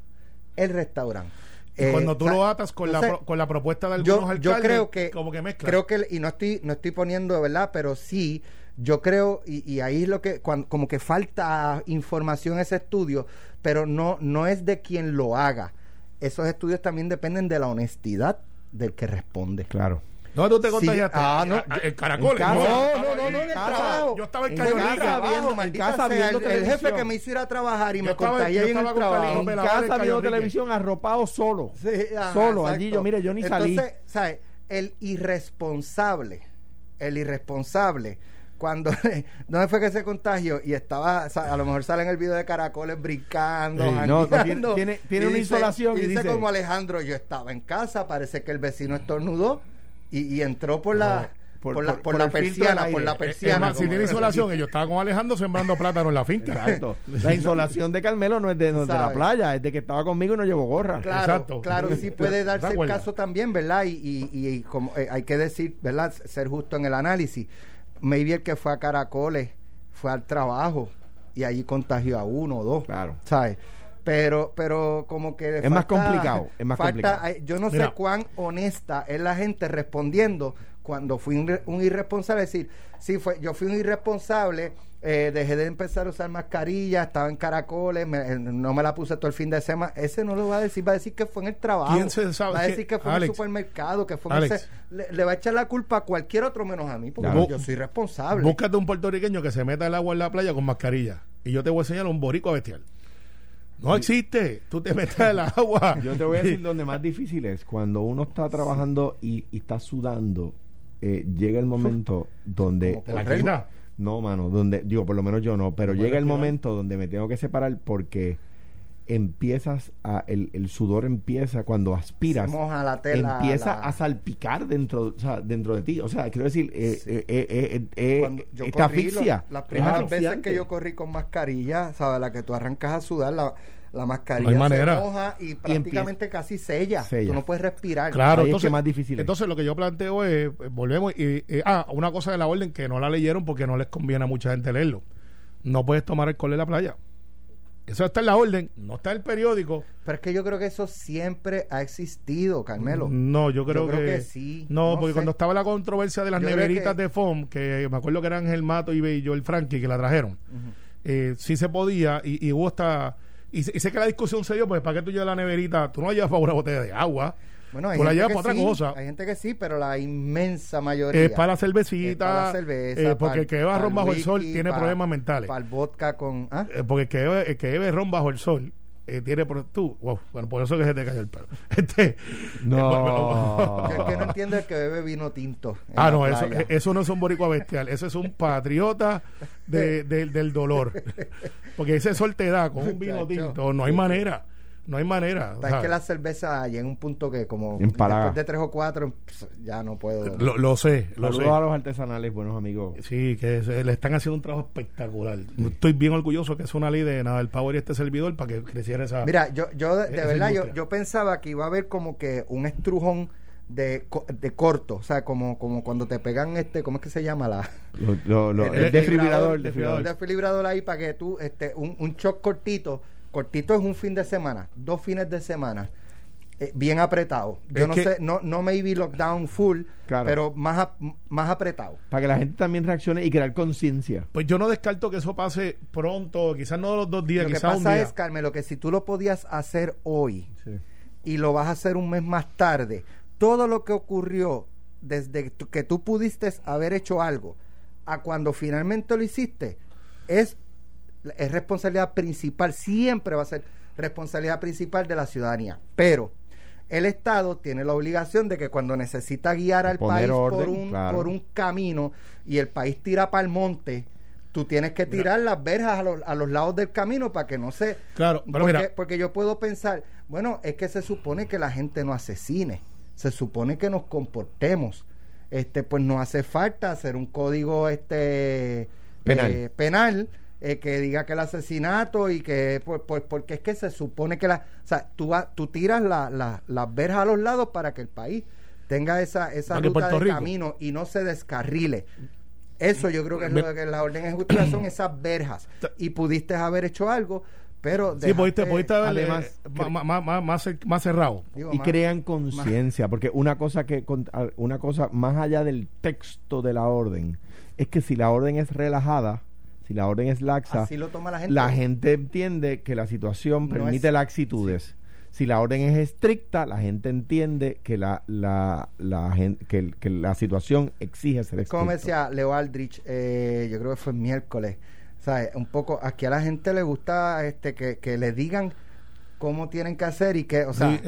Speaker 5: el restaurante.
Speaker 4: Y cuando tú eh, lo atas con, la, con la propuesta de algunos
Speaker 5: yo,
Speaker 4: alcaldes,
Speaker 5: yo creo que,
Speaker 4: como que mezcla.
Speaker 5: Creo que, y no estoy, no estoy poniendo, ¿verdad? Pero sí, yo creo, y, y ahí es lo que, cuando, como que falta información en ese estudio, pero no, no es de quien lo haga. Esos estudios también dependen de la honestidad del que responde.
Speaker 3: Claro.
Speaker 4: No, tú te contagiaste.
Speaker 5: Ah, no.
Speaker 4: En caracoles.
Speaker 5: No, no, no, no, en
Speaker 4: trabajo. Yo estaba en Carolina.
Speaker 5: En casa viendo El jefe que me hizo ir a trabajar y me contagié en el trabajo.
Speaker 3: En casa viendo televisión arropado solo. Solo. Allí yo, mire, yo ni salí. Entonces,
Speaker 5: ¿sabes? El irresponsable, el irresponsable cuando [laughs] ¿dónde fue que se contagió? Y estaba, a lo mejor sale en el video de caracoles brincando,
Speaker 3: no, tiene, tiene, una insolación
Speaker 5: y, dice, como Alejandro, yo estaba en casa, parece que el vecino estornudó y, entró por la por, la, por, la persiana, por la persiana.
Speaker 4: si tiene insolación, yo estaba con Alejandro sembrando plátano en la finca.
Speaker 3: Exacto. [laughs] La insolación de Carmelo no es de, la playa, es de que estaba conmigo y no llevó gorra.
Speaker 5: Claro, Exacto. claro, sí puede darse el caso también, ¿verdad? Y, y, y como eh, hay que decir, ¿verdad? Ser justo en el análisis. Maybe el que fue a Caracoles fue al trabajo y allí contagió a uno o dos.
Speaker 3: Claro.
Speaker 5: ¿Sabes? Pero pero como que
Speaker 3: es más complicado es más complicado.
Speaker 5: yo no sé cuán honesta es la gente respondiendo cuando fui un, irresponsable. Decir sí fue yo fui un irresponsable eh, dejé de empezar a usar mascarilla estaba en caracoles eh, no me la puse todo el fin de semana. Ese no lo va a decir va a decir que fue en el trabajo. Va a decir que fue en el supermercado que fue en le, va a echar la culpa a cualquier otro menos a mí porque yo soy responsable
Speaker 4: búscate un puertorriqueño que se meta el agua en la playa con mascarilla y yo te voy a enseñar un borico bestial no existe. Tú te metes el [laughs] agua.
Speaker 3: Yo te voy a decir donde más difícil es. Cuando uno está trabajando y, está sudando, eh, llega el momento donde...
Speaker 4: ¿La reina?
Speaker 3: No, mano. Donde, digo, por lo menos yo no. Pero llega el momento donde me tengo que separar porque empiezas a, el, el, sudor empieza cuando aspiras
Speaker 5: la tela,
Speaker 3: empieza a salpicar dentro o sea, dentro de ti o sea quiero decir eh, eh, eh, eh esta asfixia
Speaker 5: las primeras veces que yo corrí con mascarilla sabes la que tú arrancas a sudar la la mascarilla se moja y prácticamente casi sella. Tú no puedes respirar.
Speaker 4: Claro, entonces, es más difícil. Entonces, lo que yo planteo es, volvemos, y, ah, una cosa de la orden que no la leyeron porque no les conviene a mucha gente leerlo. No puedes tomar alcohol en la playa. Eso está en la orden, no está en el periódico.
Speaker 5: Pero es que yo creo que eso siempre ha existido, Carmelo.
Speaker 4: No, yo creo, que, sí. No, porque cuando estaba la controversia de las neveritas de FOM, que me acuerdo que eran Ángel Mato y yo el Frankie que la trajeron, eh, sí se podía y, y hubo hasta... Y, sé que la discusión se dio, pues ¿para qué tú llevas la neverita? Tú no llevas para una botella de agua.
Speaker 5: Bueno, hay, gente que sí, hay gente que sí, pero la inmensa mayoría.
Speaker 4: Es para la cervecita. para la cerveza. Eh, porque el que bebe ron bajo el sol tiene problemas mentales.
Speaker 5: Para el vodka con. ¿ah?
Speaker 4: Eh, porque el que, bebe, el que bebe ron bajo el sol eh, tiene por tú wow, bueno por eso que se te cayó el pelo [laughs] este
Speaker 5: no el [laughs] que no entiende el que bebe vino tinto
Speaker 4: ah no eso, eso no es un boricua bestial eso es un patriota de, del dolor [laughs] porque ese sol te da con un vino tinto no hay manera no hay manera.
Speaker 5: es que la cerveza llega en un punto que como después de tres o cuatro pues, ya no puedo.
Speaker 4: Lo, sé. Lo sé.
Speaker 3: a los artesanales, buenos amigos.
Speaker 4: Sí, que le están haciendo un trabajo espectacular. Estoy bien orgulloso que es una ley de nada el Power y este servidor para que creciera esa.
Speaker 5: Mira, yo, yo de, verdad, yo, yo pensaba que iba a haber como que un estrujón de, de corto, o sea, como, como cuando te pegan este, ¿cómo es que se llama la? [laughs]
Speaker 3: el, desfibrilador, desfibrilador.
Speaker 5: desfibrilador ahí para que tú, este, un, un shock cortito, cortito es un fin de semana, dos fines de semana, eh, bien apretado. Yo no sé, no, no maybe lockdown full, pero más, más apretado.
Speaker 3: Para que la gente también reaccione y crear conciencia.
Speaker 4: Pues yo no descarto que eso pase pronto, quizás no los dos días,
Speaker 5: lo
Speaker 4: quizás
Speaker 5: que pasa es, Carmelo, que si tú lo podías hacer hoy y lo vas a hacer un mes más tarde, todo lo que ocurrió desde que tú pudiste haber hecho algo a cuando finalmente lo hiciste es, es responsabilidad principal, siempre va a ser responsabilidad principal de la ciudadanía. Pero el Estado tiene la obligación de que cuando necesita guiar al país por, un, por un camino y el país tira para el monte, tú tienes que tirar las verjas a los, a los, lados del camino para que no se...
Speaker 4: Claro,
Speaker 5: porque, porque yo puedo pensar, bueno, es que se supone que la gente no asesine se supone que nos comportemos. Este, pues no hace falta hacer un código este penal, eh, penal eh, que diga que el asesinato y que pues, pues, porque es que se supone que la o sea tú tú tiras la, las verjas a los lados para que el país tenga esa esa ruta de camino y no se descarrile. Eso yo creo que es lo que la orden ejecutiva son [clears throat] esas verjas. Y pudiste haber hecho algo pero
Speaker 4: sí, pudiste, pudiste además, más, más, más, cerrado.
Speaker 3: y crean conciencia, porque una cosa que una cosa más allá del texto de la orden es que si la orden es relajada, si la orden es laxa, la, gente. entiende que la situación permite laxitudes. Si la orden es estricta, la gente entiende que la, la, la que, que, la situación exige ser estricta.
Speaker 5: Como decía Leo Aldrich, eh, yo creo que fue miércoles, un poco, aquí a la gente le gusta este que, le digan cómo tienen que hacer y que, o sea,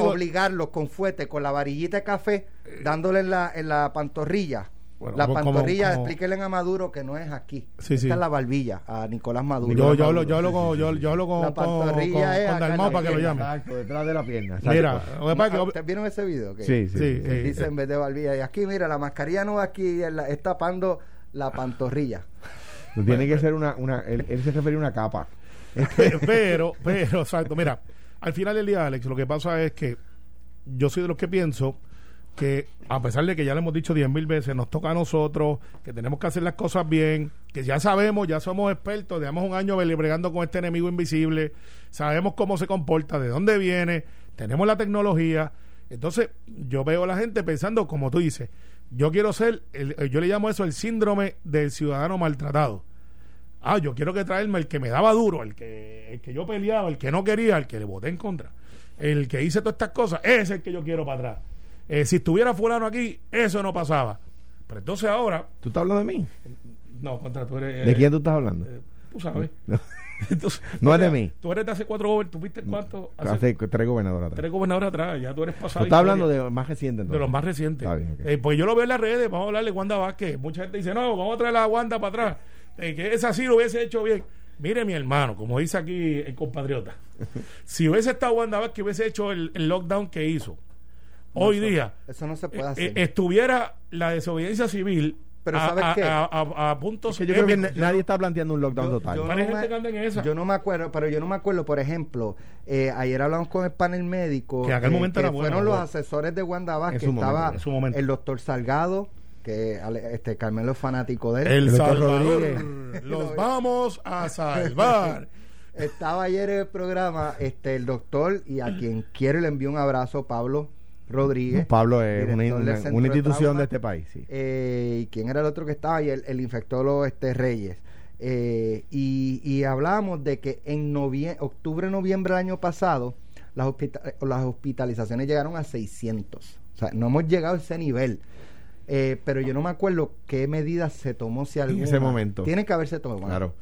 Speaker 5: obligarlos con fuete, con la varillita de café, dándole en la, en la pantorrilla. La pantorrilla, explíquenle a Maduro que no es aquí. Esta es la barbilla, a Nicolás Maduro.
Speaker 4: Yo, yo, hablo, yo hablo con, yo, yo hablo con, la pantorrilla con, con, para que lo llame.
Speaker 3: Exacto, detrás de la pierna.
Speaker 4: Mira,
Speaker 5: ¿ustedes vieron ese video?
Speaker 3: Sí, sí. sí,
Speaker 5: dice en vez de barbilla. Y aquí, mira, la mascarilla no va aquí, es tapando la pantorrilla
Speaker 3: tiene que ser una, una él, se refiere a una capa. [laughs]
Speaker 4: pero, pero, exacto, mira, al final del día, Alex, lo que pasa es que yo soy de los que pienso que a pesar de que ya le hemos dicho diez mil veces, nos toca a nosotros, que tenemos que hacer las cosas bien, que ya sabemos, ya somos expertos, llevamos un año bregando con este enemigo invisible, sabemos cómo se comporta, de dónde viene, tenemos la tecnología. Entonces, yo veo a la gente pensando, como tú dices, yo quiero ser, yo le llamo eso el síndrome del ciudadano maltratado. Ah, yo quiero que traerme el que me daba duro, el que, el que yo peleaba, el que no quería, el que le voté en contra, el que hice todas estas cosas, ese es el que yo quiero para atrás. Eh, si estuviera fulano aquí, eso no pasaba. Pero entonces ahora...
Speaker 3: ¿Tú estás hablando de mí?
Speaker 4: No, contra tú eres...
Speaker 3: ¿De quién tú estás hablando?
Speaker 4: Eh, tú sabes. [laughs] [laughs]
Speaker 3: no es de mí.
Speaker 4: Tú eres de hace cuatro gobernadores. ¿Tú viste cuánto?
Speaker 3: Hace, tres gobernadores atrás.
Speaker 4: Tres gobernadores atrás. Ya tú eres pasado.
Speaker 3: Estás hablando de los más recientes.
Speaker 4: De los más recientes. eh, pues yo lo veo en las redes. Vamos a hablarle de Wanda Vázquez. Mucha gente dice, no, vamos a traer a Wanda para atrás. Eh, que es así, lo hubiese hecho bien. Mire, mi hermano, como dice aquí el compatriota, [laughs] si hubiese estado Wanda Vázquez, hubiese hecho el, lockdown que hizo. Hoy día.
Speaker 5: Eso no se puede eh, hacer.
Speaker 4: Eh, estuviera la desobediencia civil
Speaker 5: pero ¿sabes qué?
Speaker 4: A, puntos
Speaker 3: yo creo que nadie está planteando un lockdown total.
Speaker 5: Yo no, me, acuerdo, pero yo no me acuerdo, por ejemplo, eh, ayer hablamos con el panel médico.
Speaker 4: Que aquel momento era
Speaker 5: fueron los asesores de Wanda Vázquez. Estaba el doctor Salgado, que este Carmelo es fanático de él.
Speaker 4: El, Salvador. [laughs] Los vamos a salvar. [laughs]
Speaker 5: Estaba ayer en el programa este el doctor y a quien quiero le envío un abrazo, Pablo Rodríguez.
Speaker 3: Pablo es una, institución de, este país. Sí.
Speaker 5: Eh, ¿Y quién era el otro que estaba ahí? El, infectólogo este Reyes. Eh, y, y hablábamos de que en octubre, noviembre del año pasado, las, las hospitalizaciones llegaron a 600. O sea, no hemos llegado a ese nivel. Eh, pero yo no me acuerdo qué medidas se tomó si alguna.
Speaker 3: En ese momento.
Speaker 5: Tiene que haberse tomado.
Speaker 3: Claro.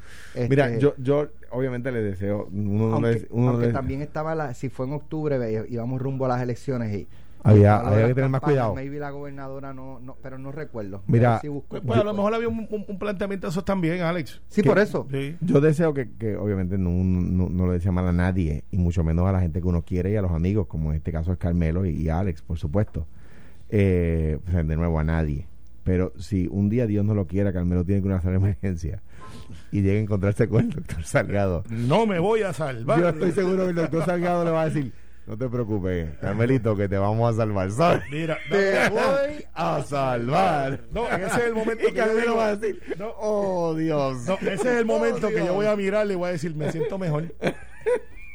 Speaker 3: Mira, este, yo, yo obviamente le deseo.
Speaker 5: Uno aunque, también estaba, la, si fue en octubre, íbamos rumbo a las elecciones y
Speaker 3: Había, había que tener más cuidado.
Speaker 5: Maybe la gobernadora no, no pero no recuerdo.
Speaker 3: Mira,
Speaker 4: pues, pues, a lo mejor había un, un, planteamiento de esos también, Alex.
Speaker 5: Sí, por eso.
Speaker 3: Yo deseo que, que obviamente no, no, no, lo desea mal a nadie, y mucho menos a la gente que uno quiere y a los amigos, como en este caso es Carmelo y, Alex, por supuesto. Eh, de nuevo, a nadie. Pero si un día Dios no lo quiera, Carmelo tiene que hacer emergencia y llega a encontrarse con el doctor Salgado.
Speaker 4: No me voy a salvar.
Speaker 3: Yo estoy seguro que el doctor Salgado le va a decir no te preocupes, Carmelito, que te vamos a salvar. ¿sabes?
Speaker 4: Mira,
Speaker 3: te voy a salvar.
Speaker 4: No, ese es el momento
Speaker 3: que Carmelo va a decir, no, oh Dios.
Speaker 4: No, ese es el momento oh, que yo voy a mirar y voy a decir, me siento mejor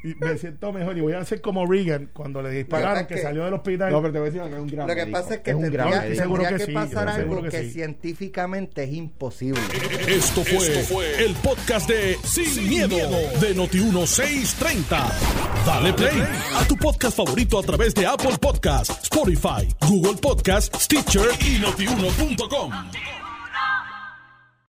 Speaker 4: y me siento mejor y voy a hacer como Reagan cuando le dispararon que, salió del hospital.
Speaker 3: No, pero te voy a decir que es un gran
Speaker 5: Lo que pasa es que tendría, que, pasar algo que, científicamente es imposible.
Speaker 1: Esto fue, el podcast de Sin, miedo, de Noti1630. Dale play a tu podcast favorito a través de Apple Podcasts, Spotify, Google Podcasts, Stitcher y notiuno.com.